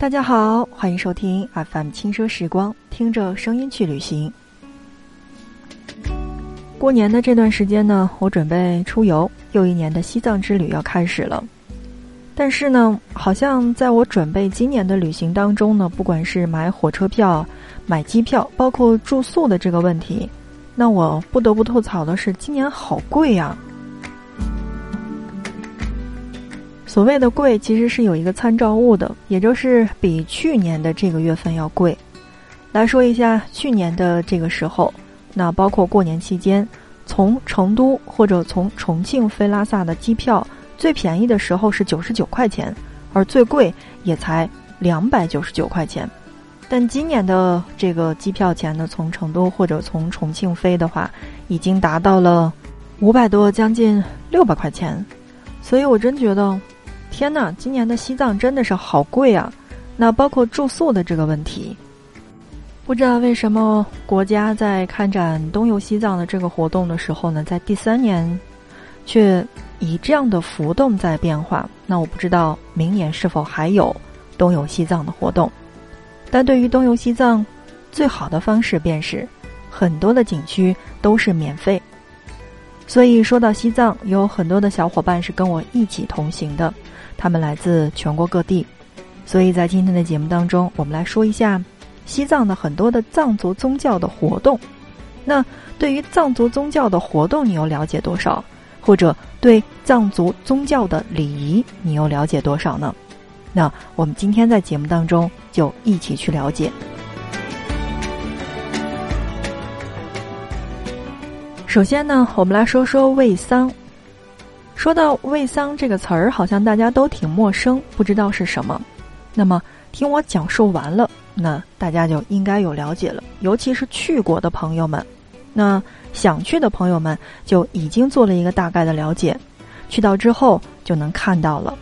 大家好，欢迎收听 FM 轻奢时光，听着声音去旅行。过年的这段时间呢，我准备出游，又一年的西藏之旅要开始了。但是呢，好像在我准备今年的旅行当中呢，不管是买火车票、买机票，包括住宿的这个问题，那我不得不吐槽的是，今年好贵呀。所谓的贵，其实是有一个参照物的，也就是比去年的这个月份要贵。来说一下去年的这个时候。那包括过年期间，从成都或者从重庆飞拉萨的机票，最便宜的时候是九十九块钱，而最贵也才两百九十九块钱。但今年的这个机票钱呢，从成都或者从重庆飞的话，已经达到了五百多，将近六百块钱。所以我真觉得，天呐，今年的西藏真的是好贵啊！那包括住宿的这个问题。不知道为什么国家在开展东游西藏的这个活动的时候呢，在第三年，却以这样的浮动在变化。那我不知道明年是否还有东游西藏的活动。但对于东游西藏，最好的方式便是很多的景区都是免费。所以说到西藏，有很多的小伙伴是跟我一起同行的，他们来自全国各地。所以在今天的节目当中，我们来说一下。西藏的很多的藏族宗教的活动，那对于藏族宗教的活动，你又了解多少？或者对藏族宗教的礼仪，你又了解多少呢？那我们今天在节目当中就一起去了解。首先呢，我们来说说卫丧。说到卫丧这个词儿，好像大家都挺陌生，不知道是什么。那么听我讲述完了。那大家就应该有了解了，尤其是去过的朋友们，那想去的朋友们就已经做了一个大概的了解，去到之后就能看到了。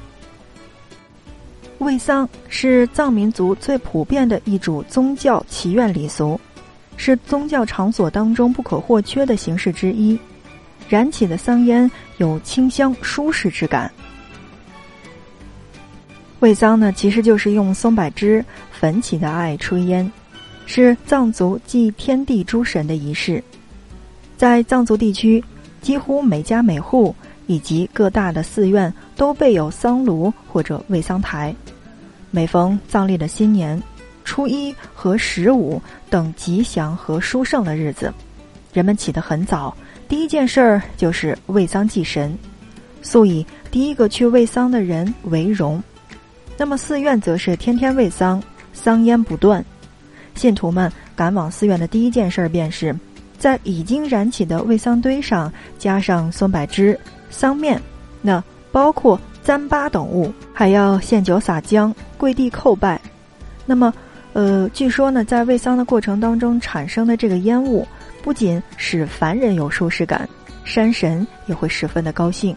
卫丧是藏民族最普遍的一种宗教祈愿礼俗，是宗教场所当中不可或缺的形式之一。燃起的桑烟有清香舒适之感。卫桑呢，其实就是用松柏枝。焚起的艾炊烟，是藏族祭天地诸神的仪式。在藏族地区，几乎每家每户以及各大的寺院都备有桑炉或者卫桑台。每逢藏历的新年、初一和十五等吉祥和殊胜的日子，人们起得很早，第一件事儿就是卫丧祭神，素以第一个去卫丧的人为荣。那么寺院则是天天卫丧。桑烟不断，信徒们赶往寺院的第一件事儿便是，在已经燃起的卫桑堆上加上松柏枝、桑面，那包括糌粑等物，还要献酒撒浆、跪地叩拜。那么，呃，据说呢，在喂桑的过程当中产生的这个烟雾，不仅使凡人有舒适感，山神也会十分的高兴。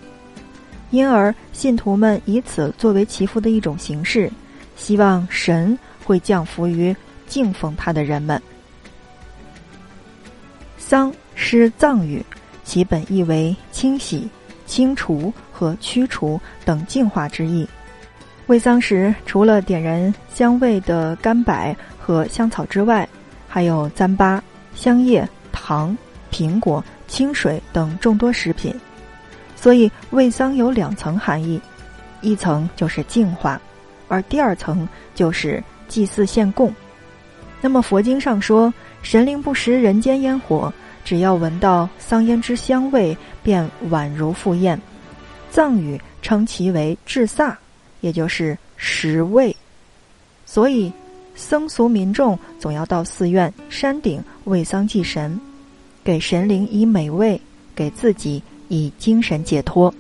因而，信徒们以此作为祈福的一种形式，希望神。会降服于敬奉他的人们。丧是藏语，其本意为清洗、清除和驱除等净化之意。卫丧时，除了点燃香味的干柏和香草之外，还有糌粑、香叶、糖、苹果、清水等众多食品。所以，味丧有两层含义：一层就是净化，而第二层就是。祭祀献供，那么佛经上说，神灵不食人间烟火，只要闻到桑烟之香味，便宛如赴宴。藏语称其为至萨，也就是食味。所以，僧俗民众总要到寺院、山顶为丧祭神，给神灵以美味，给自己以精神解脱。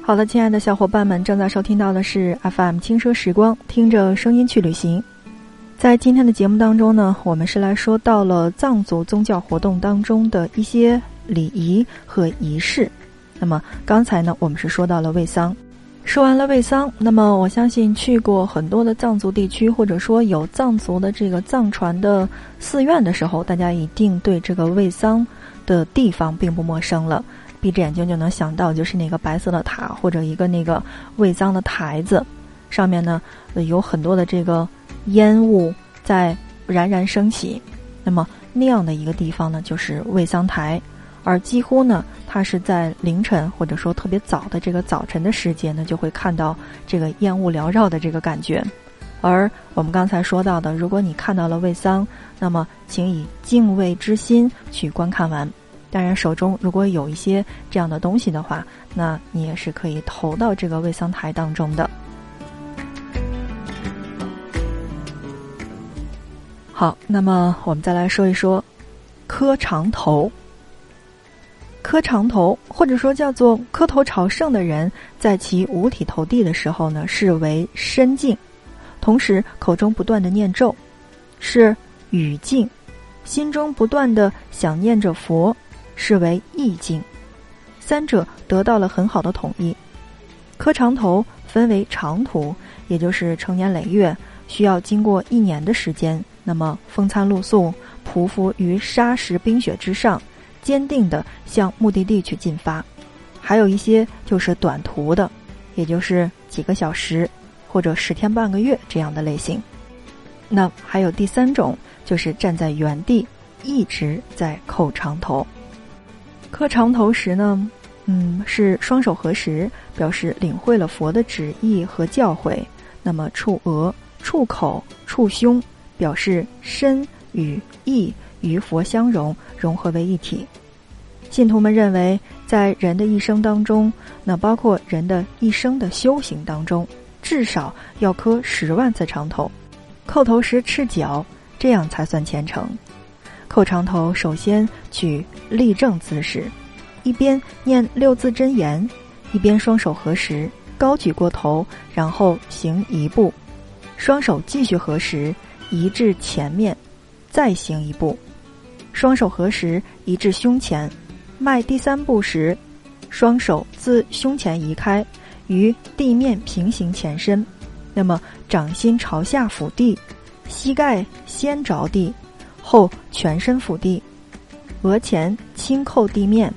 好的，亲爱的小伙伴们，正在收听到的是 FM 轻奢时光，听着声音去旅行。在今天的节目当中呢，我们是来说到了藏族宗教活动当中的一些礼仪和仪式。那么刚才呢，我们是说到了卫丧。说完了卫桑，那么我相信去过很多的藏族地区，或者说有藏族的这个藏传的寺院的时候，大家一定对这个卫桑的地方并不陌生了。闭着眼睛就能想到，就是那个白色的塔或者一个那个卫桑的台子，上面呢有很多的这个烟雾在冉冉升起。那么那样的一个地方呢，就是卫桑台，而几乎呢，它是在凌晨或者说特别早的这个早晨的时间呢，就会看到这个烟雾缭绕的这个感觉。而我们刚才说到的，如果你看到了卫丧，那么请以敬畏之心去观看完。当然，手中如果有一些这样的东西的话，那你也是可以投到这个卫丧台当中的。好，那么我们再来说一说磕长头。磕长头，或者说叫做磕头朝圣的人，在其五体投地的时候呢，视为身敬。同时，口中不断的念咒，是语境；心中不断的想念着佛，是为意境。三者得到了很好的统一。磕长头分为长途，也就是成年累月，需要经过一年的时间，那么风餐露宿，匍匐于沙石冰雪之上，坚定的向目的地去进发；还有一些就是短途的，也就是几个小时。或者十天半个月这样的类型，那还有第三种，就是站在原地一直在叩长头。磕长头时呢，嗯，是双手合十，表示领会了佛的旨意和教诲。那么触额、触口、触胸，表示身与意与佛相融，融合为一体。信徒们认为，在人的一生当中，那包括人的一生的修行当中。至少要磕十万次长头，叩头时赤脚，这样才算虔诚。叩长头首先取立正姿势，一边念六字真言，一边双手合十，高举过头，然后行一步，双手继续合十，移至前面，再行一步，双手合十移至胸前，迈第三步时，双手自胸前移开。与地面平行前伸，那么掌心朝下俯地，膝盖先着地，后全身俯地，额前轻扣地面，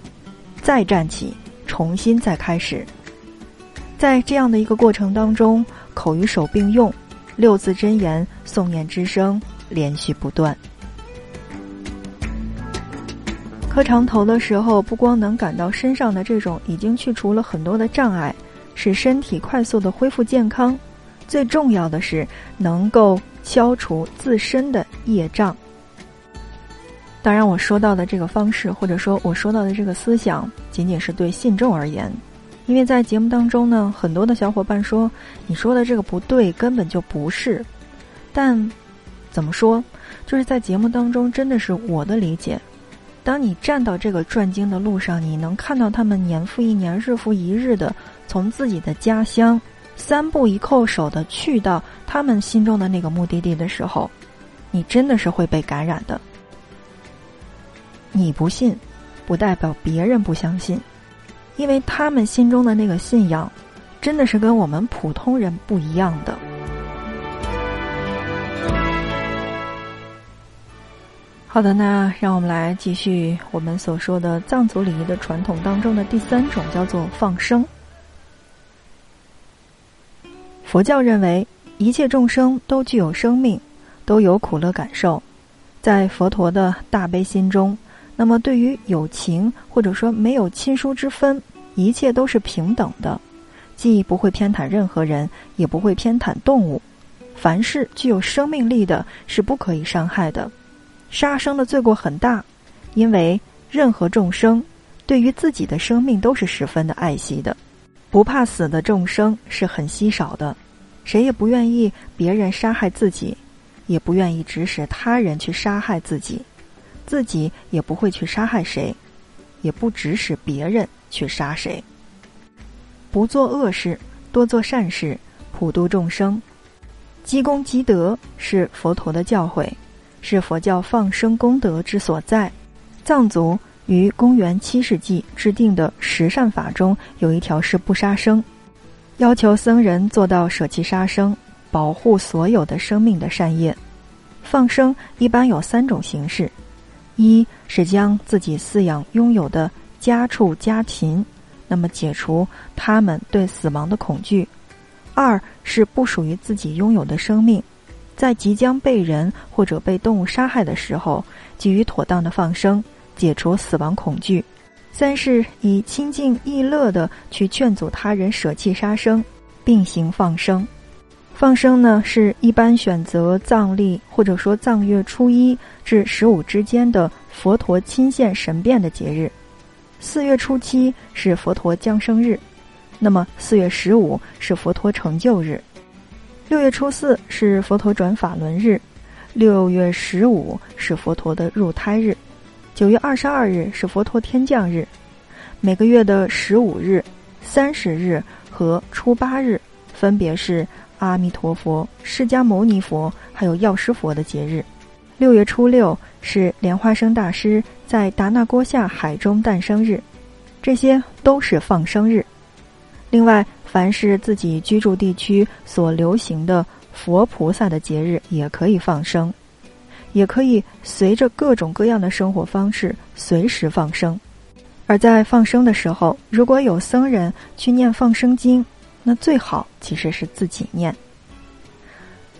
再站起，重新再开始。在这样的一个过程当中，口与手并用，六字真言诵念之声连续不断。磕长头的时候，不光能感到身上的这种已经去除了很多的障碍。使身体快速的恢复健康，最重要的是能够消除自身的业障。当然，我说到的这个方式，或者说我说到的这个思想，仅仅是对信众而言。因为在节目当中呢，很多的小伙伴说你说的这个不对，根本就不是。但怎么说，就是在节目当中，真的是我的理解。当你站到这个转经的路上，你能看到他们年复一年、日复一日的。从自己的家乡三步一叩首的去到他们心中的那个目的地的时候，你真的是会被感染的。你不信，不代表别人不相信，因为他们心中的那个信仰，真的是跟我们普通人不一样的。好的，那让我们来继续我们所说的藏族礼仪的传统当中的第三种，叫做放生。佛教认为，一切众生都具有生命，都有苦乐感受，在佛陀的大悲心中，那么对于有情或者说没有亲疏之分，一切都是平等的，既不会偏袒任何人，也不会偏袒动物。凡是具有生命力的，是不可以伤害的。杀生的罪过很大，因为任何众生对于自己的生命都是十分的爱惜的。不怕死的众生是很稀少的，谁也不愿意别人杀害自己，也不愿意指使他人去杀害自己，自己也不会去杀害谁，也不指使别人去杀谁。不做恶事，多做善事，普度众生，积功积德是佛陀的教诲，是佛教放生功德之所在。藏族。于公元七世纪制定的十善法中有一条是不杀生，要求僧人做到舍弃杀生，保护所有的生命的善业。放生一般有三种形式：一是将自己饲养拥有的家畜家禽，那么解除他们对死亡的恐惧；二是不属于自己拥有的生命，在即将被人或者被动物杀害的时候，给予妥当的放生，解除死亡恐惧；三是以清净易乐的去劝阻他人舍弃杀生，并行放生。放生呢，是一般选择藏历或者说藏月初一至十五之间的佛陀亲现神变的节日。四月初七是佛陀降生日，那么四月十五是佛陀成就日，六月初四是佛陀转法轮日，六月十五是佛陀的入胎日，九月二十二日是佛陀天降日。每个月的十五日、三十日和初八日，分别是。阿弥陀佛、释迦牟尼佛还有药师佛的节日，六月初六是莲花生大师在达那郭下海中诞生日，这些都是放生日。另外，凡是自己居住地区所流行的佛菩萨的节日，也可以放生，也可以随着各种各样的生活方式随时放生。而在放生的时候，如果有僧人去念放生经。那最好其实是自己念。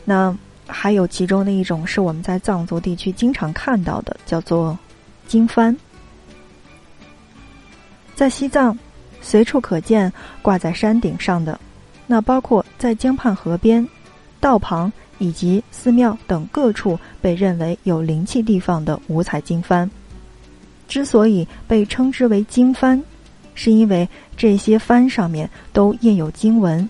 那还有其中的一种是我们在藏族地区经常看到的，叫做经幡，在西藏随处可见挂在山顶上的。那包括在江畔河边、道旁以及寺庙等各处被认为有灵气地方的五彩经幡，之所以被称之为经幡。是因为这些幡上面都印有经文，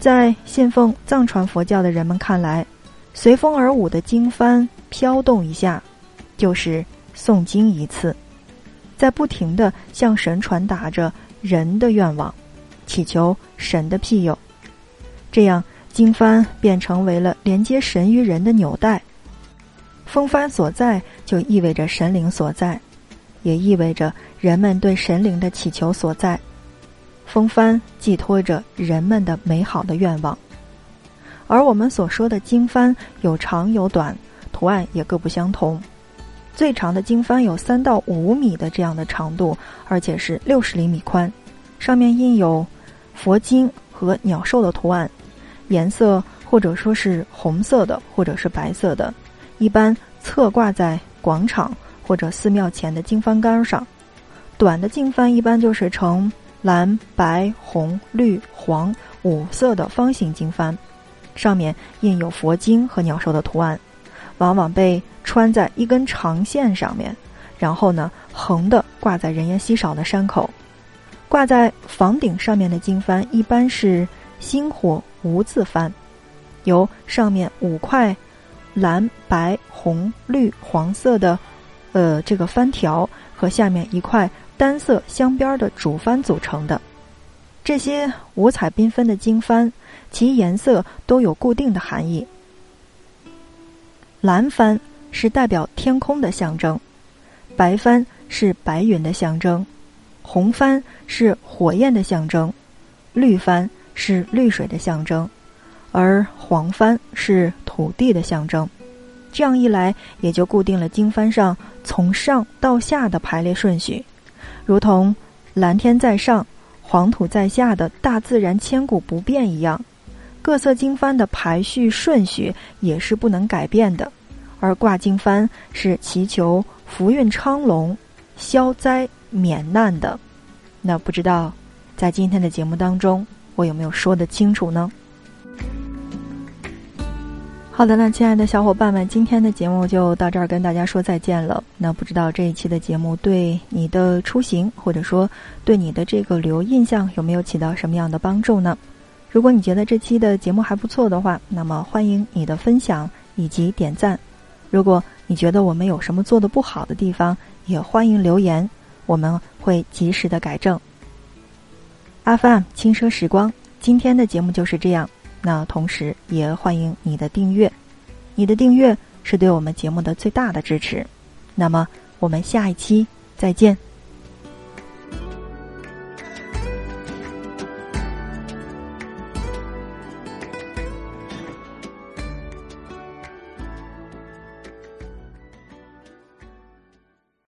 在信奉藏传佛教的人们看来，随风而舞的经幡飘动一下，就是诵经一次，在不停的向神传达着人的愿望，祈求神的庇佑，这样经幡便成为了连接神与人的纽带。风帆所在，就意味着神灵所在。也意味着人们对神灵的祈求所在，风帆寄托着人们的美好的愿望，而我们所说的经幡有长有短，图案也各不相同。最长的经幡有三到五米的这样的长度，而且是六十厘米宽，上面印有佛经和鸟兽的图案，颜色或者说是红色的，或者是白色的，一般侧挂在广场。或者寺庙前的经幡杆上，短的经幡一般就是呈蓝、白、红、绿、黄五色的方形经幡，上面印有佛经和鸟兽的图案，往往被穿在一根长线上面，然后呢横的挂在人烟稀少的山口。挂在房顶上面的经幡一般是星火无字幡，由上面五块蓝、白、红、绿、黄色的。呃，这个帆条和下面一块单色镶边的主帆组成的，这些五彩缤纷的经幡，其颜色都有固定的含义。蓝帆是代表天空的象征，白帆是白云的象征，红帆是火焰的象征，绿帆是绿水的象征，而黄帆是土地的象征。这样一来，也就固定了经幡上从上到下的排列顺序，如同蓝天在上，黄土在下的大自然千古不变一样。各色经幡的排序顺序也是不能改变的。而挂经幡是祈求福运昌隆、消灾免难的。那不知道，在今天的节目当中，我有没有说得清楚呢？好的，那亲爱的小伙伴们，今天的节目就到这儿，跟大家说再见了。那不知道这一期的节目对你的出行，或者说对你的这个旅游印象有没有起到什么样的帮助呢？如果你觉得这期的节目还不错的话，那么欢迎你的分享以及点赞。如果你觉得我们有什么做的不好的地方，也欢迎留言，我们会及时的改正。FM 轻奢时光，今天的节目就是这样。那同时也欢迎你的订阅，你的订阅是对我们节目的最大的支持。那么我们下一期再见。